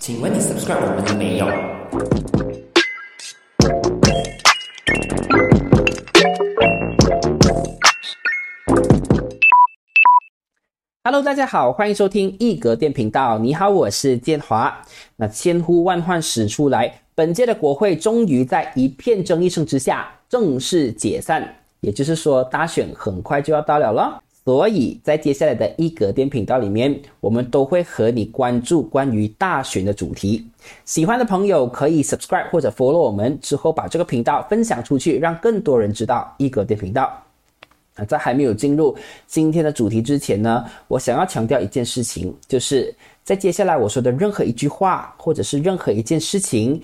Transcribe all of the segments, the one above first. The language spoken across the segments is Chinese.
请问你 subscribe 我们了没有？Hello，大家好，欢迎收听一格电频道。你好，我是建华。那千呼万唤始出来，本届的国会终于在一片争议声之下正式解散，也就是说，大选很快就要到了了。所以在接下来的一格电频道里面，我们都会和你关注关于大选的主题。喜欢的朋友可以 subscribe 或者 follow 我们，之后把这个频道分享出去，让更多人知道一格电频道。啊，在还没有进入今天的主题之前呢，我想要强调一件事情，就是在接下来我说的任何一句话或者是任何一件事情，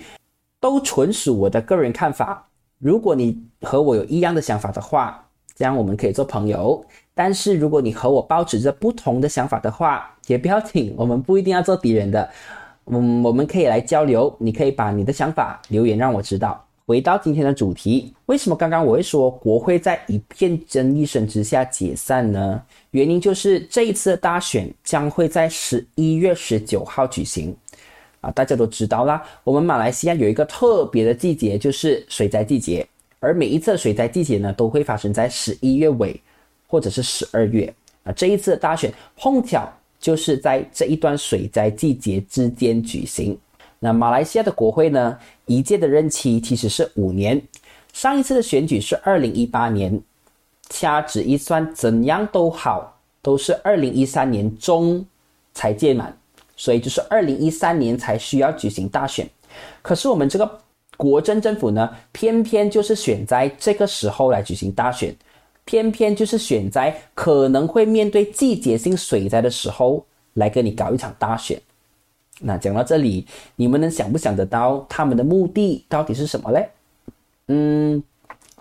都纯属我的个人看法。如果你和我有一样的想法的话，这样我们可以做朋友。但是如果你和我保持着不同的想法的话，也不要紧，我们不一定要做敌人的。嗯，我们可以来交流。你可以把你的想法留言让我知道。回到今天的主题，为什么刚刚我会说国会在一片争议声之下解散呢？原因就是这一次的大选将会在十一月十九号举行。啊，大家都知道啦，我们马来西亚有一个特别的季节，就是水灾季节。而每一次的水灾季节呢，都会发生在十一月尾。或者是十二月啊，这一次的大选碰巧就是在这一段水灾季节之间举行。那马来西亚的国会呢，一届的任期其实是五年，上一次的选举是二零一八年，掐指一算，怎样都好，都是二零一三年中才届满，所以就是二零一三年才需要举行大选。可是我们这个国政政府呢，偏偏就是选在这个时候来举行大选。偏偏就是选在可能会面对季节性水灾的时候来跟你搞一场大选。那讲到这里，你们能想不想得到他们的目的到底是什么嘞？嗯，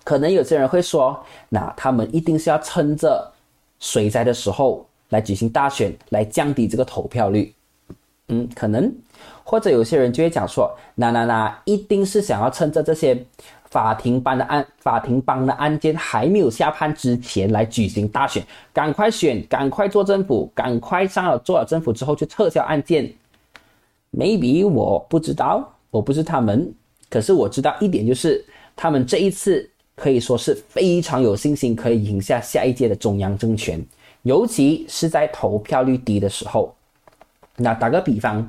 可能有些人会说，那他们一定是要趁着水灾的时候来举行大选，来降低这个投票率。嗯，可能，或者有些人就会讲说，那那那一定是想要趁着这些。法庭般的案，法庭帮的案件还没有下判之前来举行大选，赶快选，赶快做政府，赶快上了做了政府之后就撤销案件。Maybe 我不知道，我不是他们，可是我知道一点就是，他们这一次可以说是非常有信心可以赢下下一届的中央政权，尤其是在投票率低的时候。那打个比方，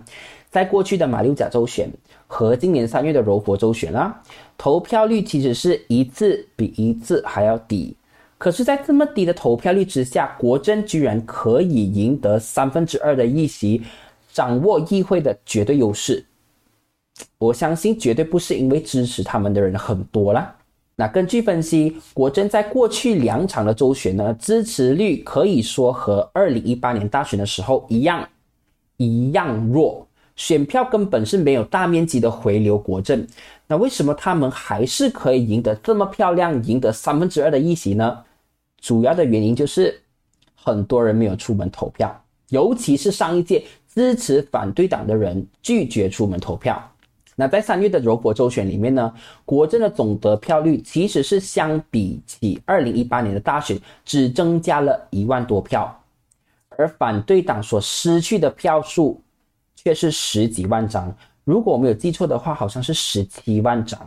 在过去的马六甲州选。和今年三月的柔佛州选啊，投票率其实是一次比一次还要低。可是，在这么低的投票率之下，国政居然可以赢得三分之二的议席，掌握议会的绝对优势。我相信绝对不是因为支持他们的人很多啦。那根据分析，国政在过去两场的周旋呢，支持率可以说和二零一八年大选的时候一样，一样弱。选票根本是没有大面积的回流国政，那为什么他们还是可以赢得这么漂亮，赢得三分之二的议席呢？主要的原因就是很多人没有出门投票，尤其是上一届支持反对党的人拒绝出门投票。那在三月的柔佛州选里面呢，国政的总得票率其实是相比起二零一八年的大选只增加了一万多票，而反对党所失去的票数。却是十几万张，如果我没有记错的话，好像是十七万张。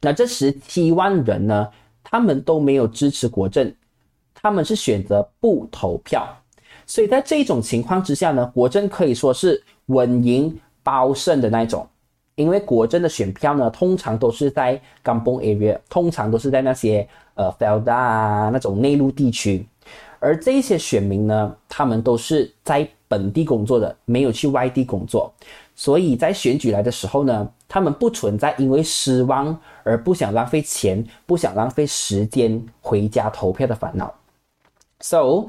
那这十七万人呢？他们都没有支持国政，他们是选择不投票。所以在这种情况之下呢，国政可以说是稳赢包胜的那种。因为国政的选票呢，通常都是在 Kampong area，通常都是在那些呃 Felda 那种内陆地区，而这些选民呢，他们都是在。本地工作的没有去外地工作，所以在选举来的时候呢，他们不存在因为失望而不想浪费钱、不想浪费时间回家投票的烦恼。So，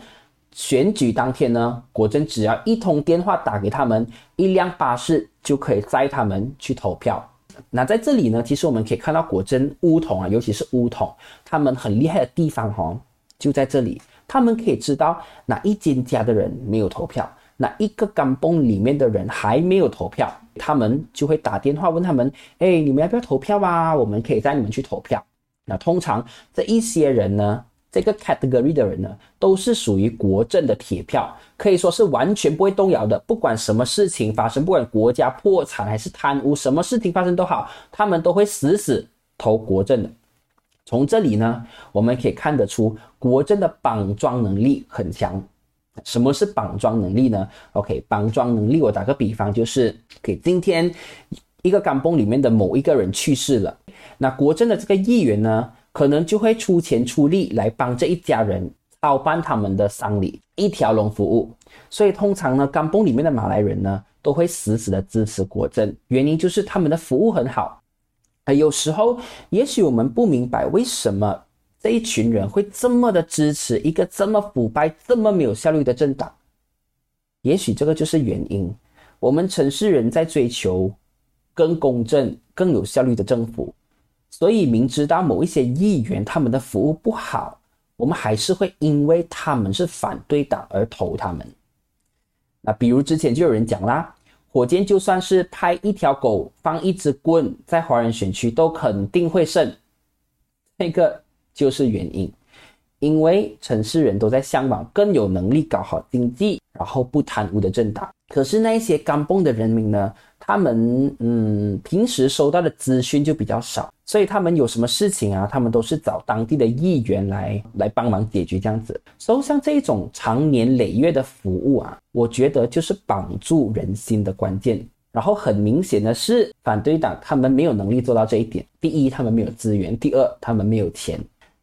选举当天呢，果真只要一通电话打给他们，一辆巴士就可以载他们去投票。那在这里呢，其实我们可以看到果真乌统啊，尤其是乌统，他们很厉害的地方哈，就在这里，他们可以知道哪一间家的人没有投票。哪一个钢泵里面的人还没有投票，他们就会打电话问他们：“哎，你们要不要投票啊？我们可以带你们去投票。”那通常这一些人呢，这个 category 的人呢，都是属于国政的铁票，可以说是完全不会动摇的。不管什么事情发生，不管国家破产还是贪污，什么事情发生都好，他们都会死死投国政的。从这里呢，我们可以看得出国政的绑桩能力很强。什么是绑桩能力呢？OK，绑桩能力，我打个比方，就是给今天一个钢崩里面的某一个人去世了，那国政的这个议员呢？可能就会出钱出力来帮这一家人操办他们的丧礼，一条龙服务。所以通常呢，甘崩里面的马来人呢，都会死死的支持国政，原因就是他们的服务很好。啊，有时候也许我们不明白为什么这一群人会这么的支持一个这么腐败、这么没有效率的政党。也许这个就是原因。我们城市人在追求更公正、更有效率的政府。所以明知道某一些议员他们的服务不好，我们还是会因为他们是反对党而投他们。那比如之前就有人讲啦，火箭就算是派一条狗放一支棍在华人选区都肯定会胜，那个就是原因，因为城市人都在向往更有能力搞好经济，然后不贪污的政党。可是那些刚蹦的人民呢？他们嗯，平时收到的资讯就比较少，所以他们有什么事情啊，他们都是找当地的议员来来帮忙解决这样子。所以像这种长年累月的服务啊，我觉得就是绑住人心的关键。然后很明显的是，反对党他们没有能力做到这一点。第一，他们没有资源；第二，他们没有钱。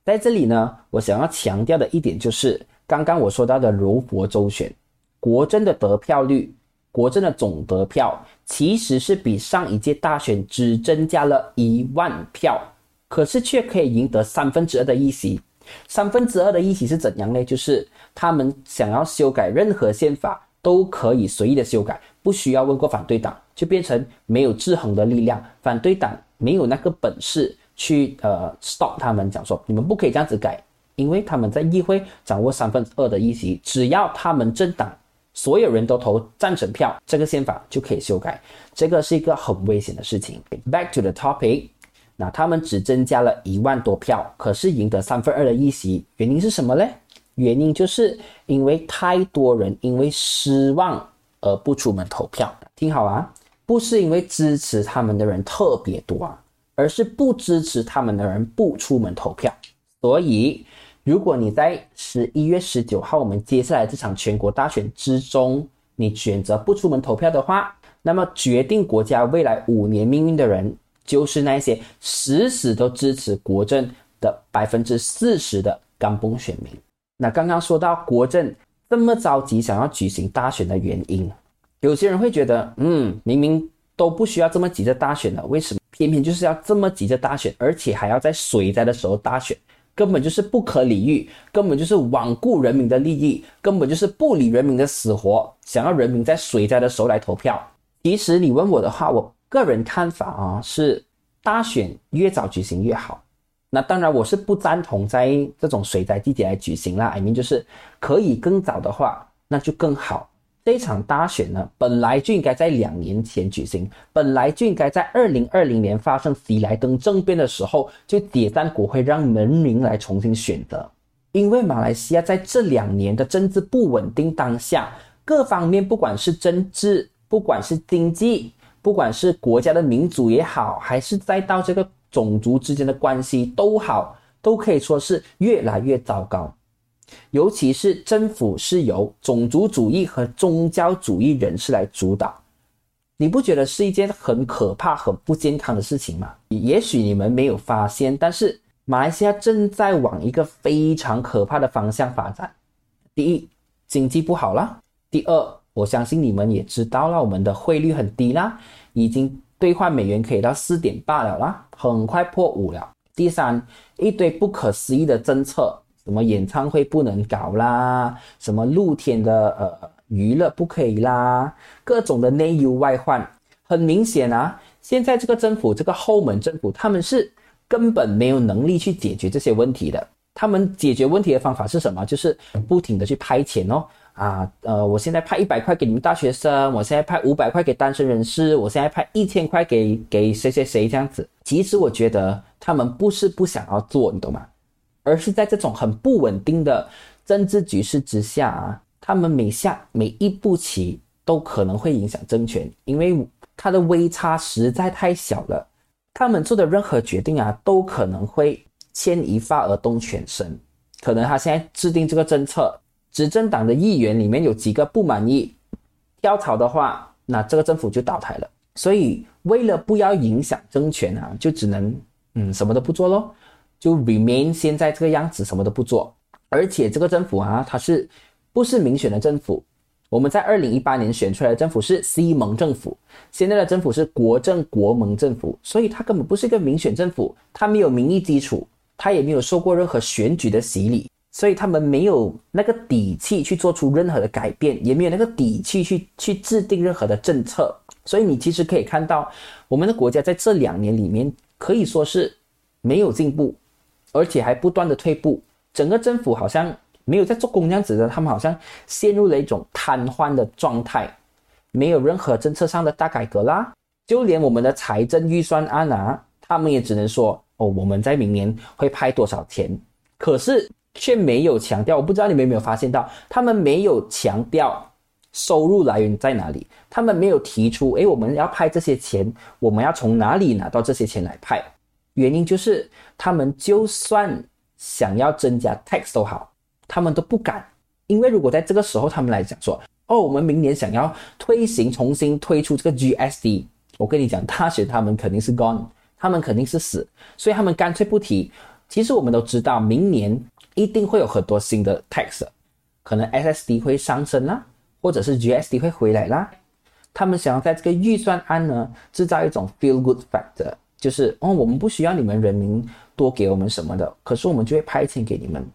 在这里呢，我想要强调的一点就是，刚刚我说到的柔佛州选，国政的得票率。国政的总得票其实是比上一届大选只增加了一万票，可是却可以赢得三分之二的议席。三分之二的议席是怎样呢？就是他们想要修改任何宪法都可以随意的修改，不需要问过反对党，就变成没有制衡的力量。反对党没有那个本事去呃 stop 他们，讲说你们不可以这样子改，因为他们在议会掌握三分之二的议席，只要他们政党。所有人都投赞成票，这个宪法就可以修改。这个是一个很危险的事情。Back to the topic，那他们只增加了一万多票，可是赢得三分二的议席，原因是什么呢？原因就是因为太多人因为失望而不出门投票。听好啊，不是因为支持他们的人特别多啊，而是不支持他们的人不出门投票。所以。如果你在十一月十九号，我们接下来这场全国大选之中，你选择不出门投票的话，那么决定国家未来五年命运的人，就是那些死死都支持国政的百分之四十的刚崩选民。那刚刚说到国政这么着急想要举行大选的原因，有些人会觉得，嗯，明明都不需要这么急着大选了，为什么偏偏就是要这么急着大选，而且还要在水灾的时候大选？根本就是不可理喻，根本就是罔顾人民的利益，根本就是不理人民的死活，想要人民在水灾的时候来投票。其实你问我的话，我个人看法啊是大选越早举行越好。那当然我是不赞同在这种水灾地点来举行啦。I mean 就是可以更早的话，那就更好。这场大选呢，本来就应该在两年前举行，本来就应该在二零二零年发生喜来登政变的时候就解散国会，让人民来重新选择。因为马来西亚在这两年的政治不稳定当下，各方面不管是政治，不管是经济，不管是国家的民主也好，还是再到这个种族之间的关系都好，都可以说是越来越糟糕。尤其是政府是由种族主义和宗教主义人士来主导，你不觉得是一件很可怕、很不健康的事情吗？也许你们没有发现，但是马来西亚正在往一个非常可怕的方向发展。第一，经济不好了；第二，我相信你们也知道了，我们的汇率很低啦，已经兑换美元可以到四点八了啦，很快破五了。第三，一堆不可思议的政策。什么演唱会不能搞啦？什么露天的呃娱乐不可以啦？各种的内忧外患，很明显啊！现在这个政府，这个后门政府，他们是根本没有能力去解决这些问题的。他们解决问题的方法是什么？就是不停的去派钱哦啊呃，我现在派一百块给你们大学生，我现在派五百块给单身人士，我现在派一千块给给谁谁谁这样子。其实我觉得他们不是不想要做，你懂吗？而是在这种很不稳定的政治局势之下啊，他们每下每一步棋都可能会影响政权，因为它的微差实在太小了。他们做的任何决定啊，都可能会牵一发而动全身。可能他现在制定这个政策，执政党的议员里面有几个不满意，跳槽的话，那这个政府就倒台了。所以为了不要影响政权啊，就只能嗯什么都不做咯，就 remain 现在这个样子，什么都不做。而且这个政府啊，它是不是民选的政府？我们在二零一八年选出来的政府是西盟政府，现在的政府是国政国盟政府，所以它根本不是一个民选政府，它没有民意基础，它也没有受过任何选举的洗礼，所以他们没有那个底气去做出任何的改变，也没有那个底气去去制定任何的政策。所以你其实可以看到，我们的国家在这两年里面可以说是没有进步，而且还不断的退步，整个政府好像。没有在做工这样子的，他们好像陷入了一种瘫痪的状态，没有任何政策上的大改革啦。就连我们的财政预算案啊，他们也只能说哦，我们在明年会派多少钱，可是却没有强调。我不知道你们有没有发现到，他们没有强调收入来源在哪里，他们没有提出，诶，我们要派这些钱，我们要从哪里拿到这些钱来派？原因就是他们就算想要增加 tax 都好。他们都不敢，因为如果在这个时候他们来讲说，哦，我们明年想要推行重新推出这个 GSD，我跟你讲，大选他们肯定是 gone，他们肯定是死，所以他们干脆不提。其实我们都知道，明年一定会有很多新的 tax，可能 SSD 会上升啦，或者是 GSD 会回来啦。他们想要在这个预算案呢制造一种 feel good factor，就是哦，我们不需要你们人民多给我们什么的，可是我们就会派钱给你们。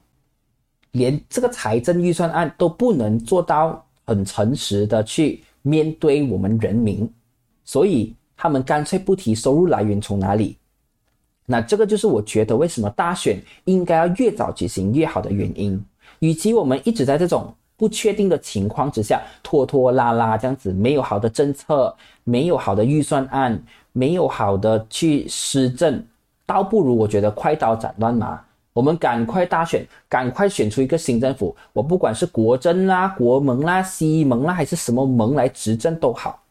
连这个财政预算案都不能做到很诚实的去面对我们人民，所以他们干脆不提收入来源从哪里。那这个就是我觉得为什么大选应该要越早举行越好的原因。与其我们一直在这种不确定的情况之下拖拖拉拉这样子，没有好的政策，没有好的预算案，没有好的去施政，倒不如我觉得快刀斩乱麻。我们赶快大选，赶快选出一个新政府。我不管是国政啦、国盟啦、西盟啦，还是什么盟来执政都好，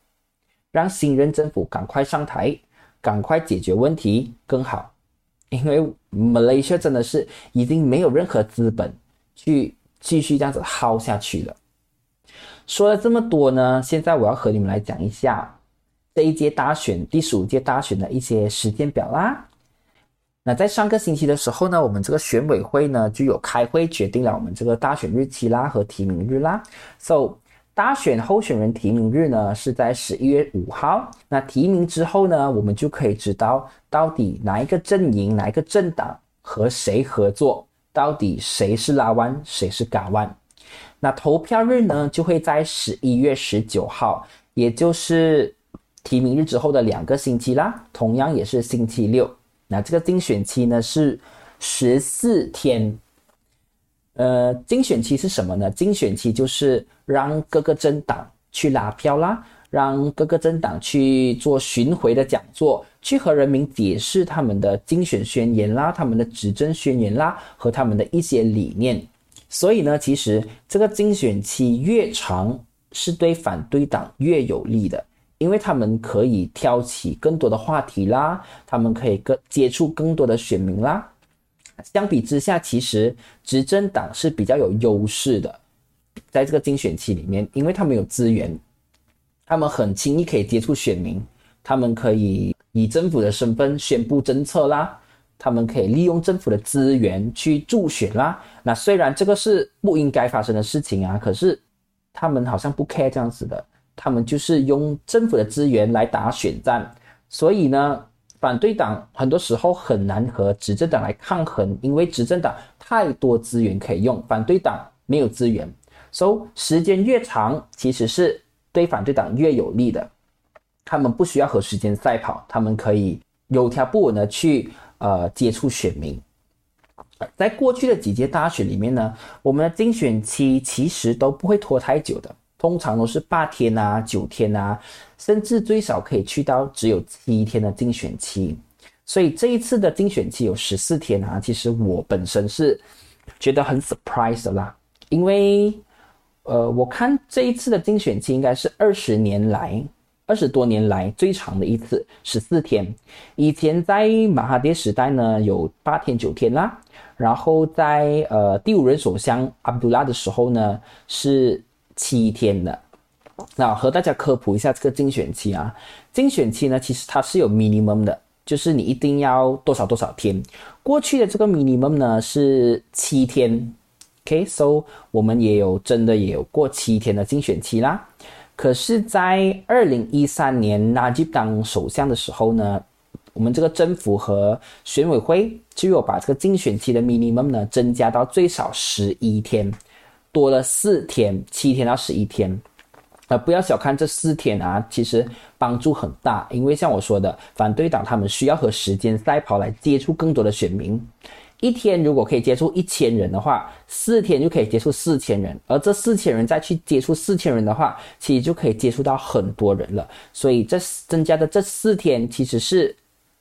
让新任政府赶快上台，赶快解决问题更好。因为马来西亚真的是已经没有任何资本去继续这样子耗下去了。说了这么多呢，现在我要和你们来讲一下这一届大选、第十五届大选的一些时间表啦。那在上个星期的时候呢，我们这个选委会呢就有开会决定了我们这个大选日期啦和提名日啦。So 大选候选人提名日呢是在十一月五号。那提名之后呢，我们就可以知道到底哪一个阵营、哪一个政党和谁合作，到底谁是拉弯，谁是嘎弯。那投票日呢就会在十一月十九号，也就是提名日之后的两个星期啦，同样也是星期六。那这个竞选期呢是十四天，呃，竞选期是什么呢？竞选期就是让各个政党去拉票啦，让各个政党去做巡回的讲座，去和人民解释他们的竞选宣言啦、他们的执政宣言啦和他们的一些理念。所以呢，其实这个竞选期越长，是对反对党越有利的。因为他们可以挑起更多的话题啦，他们可以更接触更多的选民啦。相比之下，其实执政党是比较有优势的，在这个竞选期里面，因为他们有资源，他们很轻易可以接触选民，他们可以以政府的身份宣布政策啦，他们可以利用政府的资源去助选啦。那虽然这个是不应该发生的事情啊，可是他们好像不 care 这样子的。他们就是用政府的资源来打选战，所以呢，反对党很多时候很难和执政党来抗衡，因为执政党太多资源可以用，反对党没有资源，所以时间越长，其实是对反对党越有利的。他们不需要和时间赛跑，他们可以有条不紊的去呃接触选民。在过去的几届大选里面呢，我们的竞选期其实都不会拖太久的。通常都是八天啊、九天啊，甚至最少可以去到只有七天的竞选期。所以这一次的精选期有十四天啊，其实我本身是觉得很 surprise 啦，因为呃，我看这一次的精选期应该是二十年来。二十多年来最长的一次，十四天。以前在马哈迪时代呢，有八天九天啦。然后在呃第五任首相阿卜杜拉的时候呢，是七天的。那和大家科普一下这个竞选期啊，竞选期呢，其实它是有 minimum 的，就是你一定要多少多少天。过去的这个 minimum 呢是七天，OK，so 我们也有真的也有过七天的竞选期啦。可是，在二零一三年纳吉当首相的时候呢，我们这个政府和选委会就有把这个竞选期的 minimum 呢增加到最少十一天，多了四天，七天到十一天。呃，不要小看这四天啊，其实帮助很大，因为像我说的，反对党他们需要和时间赛跑来接触更多的选民。一天如果可以接触一千人的话，四天就可以接触四千人，而这四千人再去接触四千人的话，其实就可以接触到很多人了。所以这增加的这四天，其实是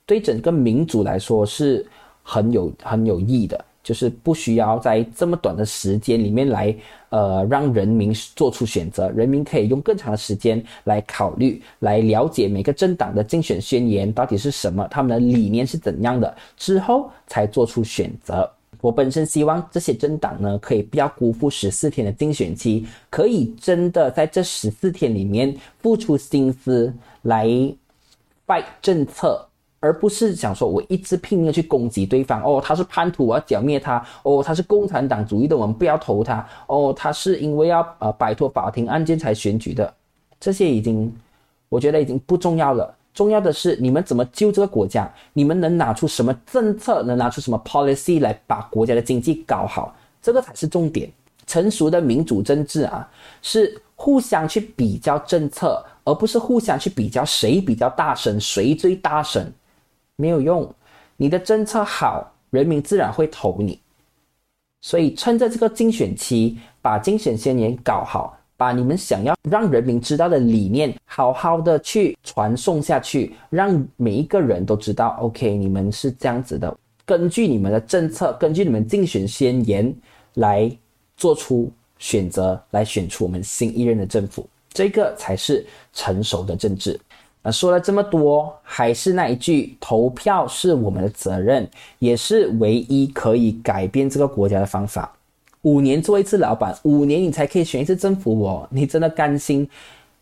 对整个民族来说是很有很有益的。就是不需要在这么短的时间里面来，呃，让人民做出选择。人民可以用更长的时间来考虑，来了解每个政党的竞选宣言到底是什么，他们的理念是怎样的，之后才做出选择。我本身希望这些政党呢，可以不要辜负十四天的竞选期，可以真的在这十四天里面付出心思来拜政策。而不是想说，我一直拼命去攻击对方哦，他是叛徒，我要剿灭他哦，他是共产党主义的，我们不要投他哦，他是因为要呃摆脱法庭案件才选举的，这些已经我觉得已经不重要了，重要的是你们怎么救这个国家，你们能拿出什么政策，能拿出什么 policy 来把国家的经济搞好，这个才是重点。成熟的民主政治啊，是互相去比较政策，而不是互相去比较谁比较大声，谁最大声。没有用，你的政策好，人民自然会投你。所以趁着这个竞选期，把竞选宣言搞好，把你们想要让人民知道的理念好好的去传送下去，让每一个人都知道。OK，你们是这样子的，根据你们的政策，根据你们竞选宣言来做出选择，来选出我们新一任的政府，这个才是成熟的政治。那说了这么多，还是那一句，投票是我们的责任，也是唯一可以改变这个国家的方法。五年做一次老板，五年你才可以选一次政府哦。你真的甘心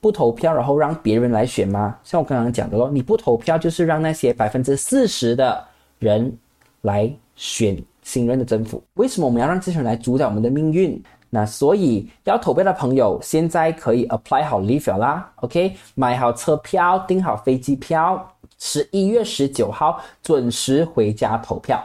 不投票，然后让别人来选吗？像我刚刚讲的咯，你不投票就是让那些百分之四十的人来选新任的政府。为什么我们要让这些人来主宰我们的命运？那所以要投票的朋友，现在可以 apply 好 leave 啦，OK，买好车票，订好飞机票，十一月十九号准时回家投票。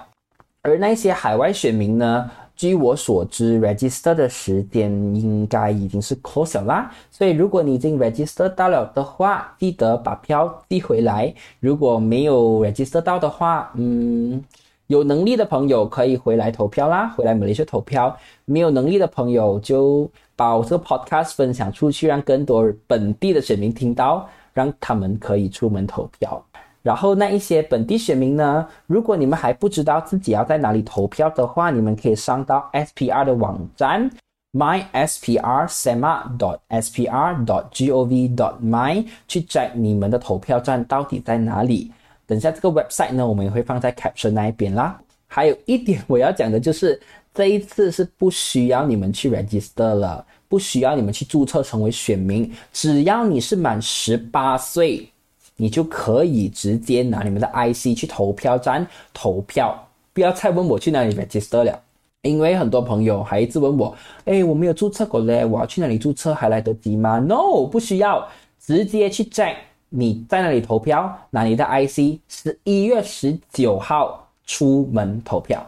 而那些海外选民呢，据我所知，register 的时间应该已经是 close 啦。所以如果你已经 register 到了的话，记得把票寄回来。如果没有 register 到的话，嗯。有能力的朋友可以回来投票啦，回来马来西亚投票。没有能力的朋友就把这个 podcast 分享出去，让更多本地的选民听到，让他们可以出门投票。然后那一些本地选民呢，如果你们还不知道自己要在哪里投票的话，你们可以上到 SPR 的网站，my SPR SEMA dot SPR dot gov dot my 去 check 你们的投票站到底在哪里。等下这个 website 呢，我们也会放在 caption 那一边啦。还有一点我要讲的就是，这一次是不需要你们去 register 了，不需要你们去注册成为选民，只要你是满十八岁，你就可以直接拿你们的 IC 去投票站投票。不要再问我去哪里 register 了，因为很多朋友还一直问我，哎，我没有注册过嘞，我要去哪里注册还来得及吗？No，不需要，直接去 check。你在那里投票？拿你的 IC，十一月十九号出门投票。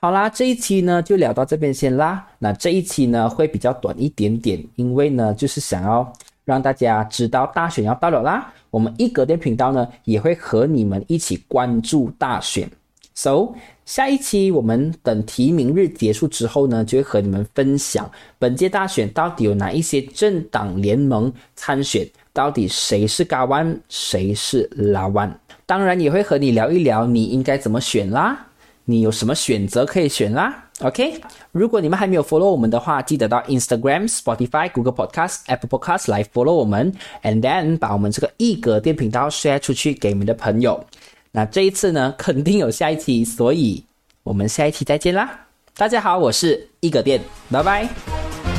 好啦，这一期呢就聊到这边先啦。那这一期呢会比较短一点点，因为呢就是想要让大家知道大选要到了啦。我们一格电频道呢也会和你们一起关注大选。So 下一期我们等提名日结束之后呢，就会和你们分享本届大选到底有哪一些政党联盟参选。到底谁是嘎湾，谁是拉湾？当然也会和你聊一聊你应该怎么选啦，你有什么选择可以选啦。OK，如果你们还没有 follow 我们的话，记得到 Instagram、Spotify、Google Podcast、Apple Podcast 来 follow 我们，and then 把我们这个一格电频道 share 出去给你们的朋友。那这一次呢，肯定有下一期，所以我们下一期再见啦！大家好，我是一格电，拜拜。